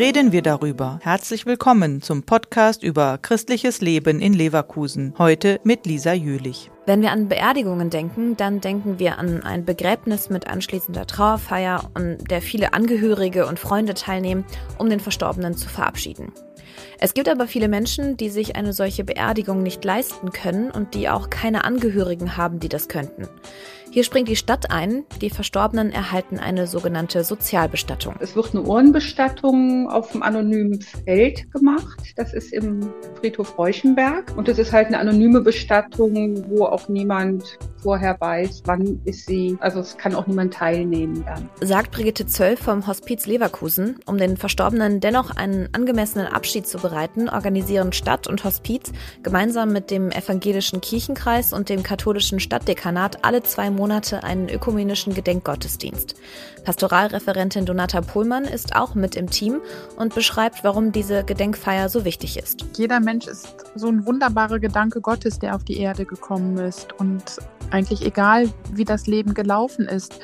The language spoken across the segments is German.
reden wir darüber. Herzlich willkommen zum Podcast über christliches Leben in Leverkusen. Heute mit Lisa Jülich. Wenn wir an Beerdigungen denken, dann denken wir an ein Begräbnis mit anschließender Trauerfeier, an der viele Angehörige und Freunde teilnehmen, um den Verstorbenen zu verabschieden. Es gibt aber viele Menschen, die sich eine solche Beerdigung nicht leisten können und die auch keine Angehörigen haben, die das könnten. Hier springt die Stadt ein. Die Verstorbenen erhalten eine sogenannte Sozialbestattung. Es wird eine Urnenbestattung auf dem anonymen Feld gemacht. Das ist im Friedhof Reuchenberg. Und es ist halt eine anonyme Bestattung, wo auch niemand vorher weiß, wann ist sie. Also es kann auch niemand teilnehmen dann. Sagt Brigitte Zöll vom Hospiz Leverkusen. Um den Verstorbenen dennoch einen angemessenen Abschied zu bereiten, organisieren Stadt und Hospiz gemeinsam mit dem evangelischen Kirchenkreis und dem katholischen Stadtdekanat alle zwei Monate einen ökumenischen Gedenkgottesdienst. Pastoralreferentin Donata Pohlmann ist auch mit im Team und beschreibt, warum diese Gedenkfeier so wichtig ist. Jeder Mensch ist so ein wunderbarer Gedanke Gottes, der auf die Erde gekommen ist. Und eigentlich egal, wie das Leben gelaufen ist,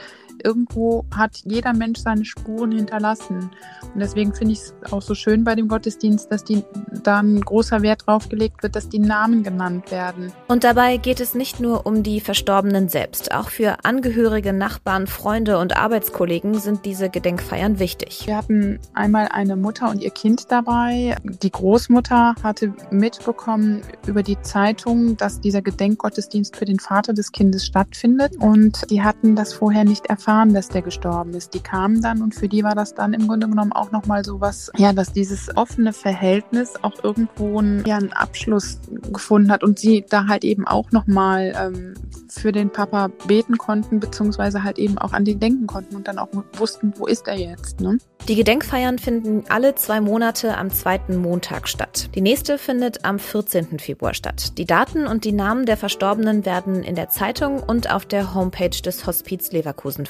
irgendwo hat jeder Mensch seine Spuren hinterlassen. Und deswegen finde ich es auch so schön bei dem Gottesdienst, dass die, da ein großer Wert drauf gelegt wird, dass die Namen genannt werden. Und dabei geht es nicht nur um die Verstorbenen selbst. Auch für Angehörige, Nachbarn, Freunde und Arbeitskollegen sind diese Gedenkfeiern wichtig. Wir hatten einmal eine Mutter und ihr Kind dabei. Die Großmutter hatte mitbekommen über die Zeitung, dass dieser Gedenkgottesdienst für den Vater des Kindes stattfindet. Und die hatten das vorher nicht erfahren erfahren, dass der gestorben ist. Die kamen dann und für die war das dann im Grunde genommen auch nochmal so was, ja, dass dieses offene Verhältnis auch irgendwo einen, ja, einen Abschluss gefunden hat und sie da halt eben auch nochmal ähm, für den Papa beten konnten, beziehungsweise halt eben auch an den denken konnten und dann auch wussten, wo ist er jetzt. Ne? Die Gedenkfeiern finden alle zwei Monate am zweiten Montag statt. Die nächste findet am 14. Februar statt. Die Daten und die Namen der Verstorbenen werden in der Zeitung und auf der Homepage des Hospiz Leverkusen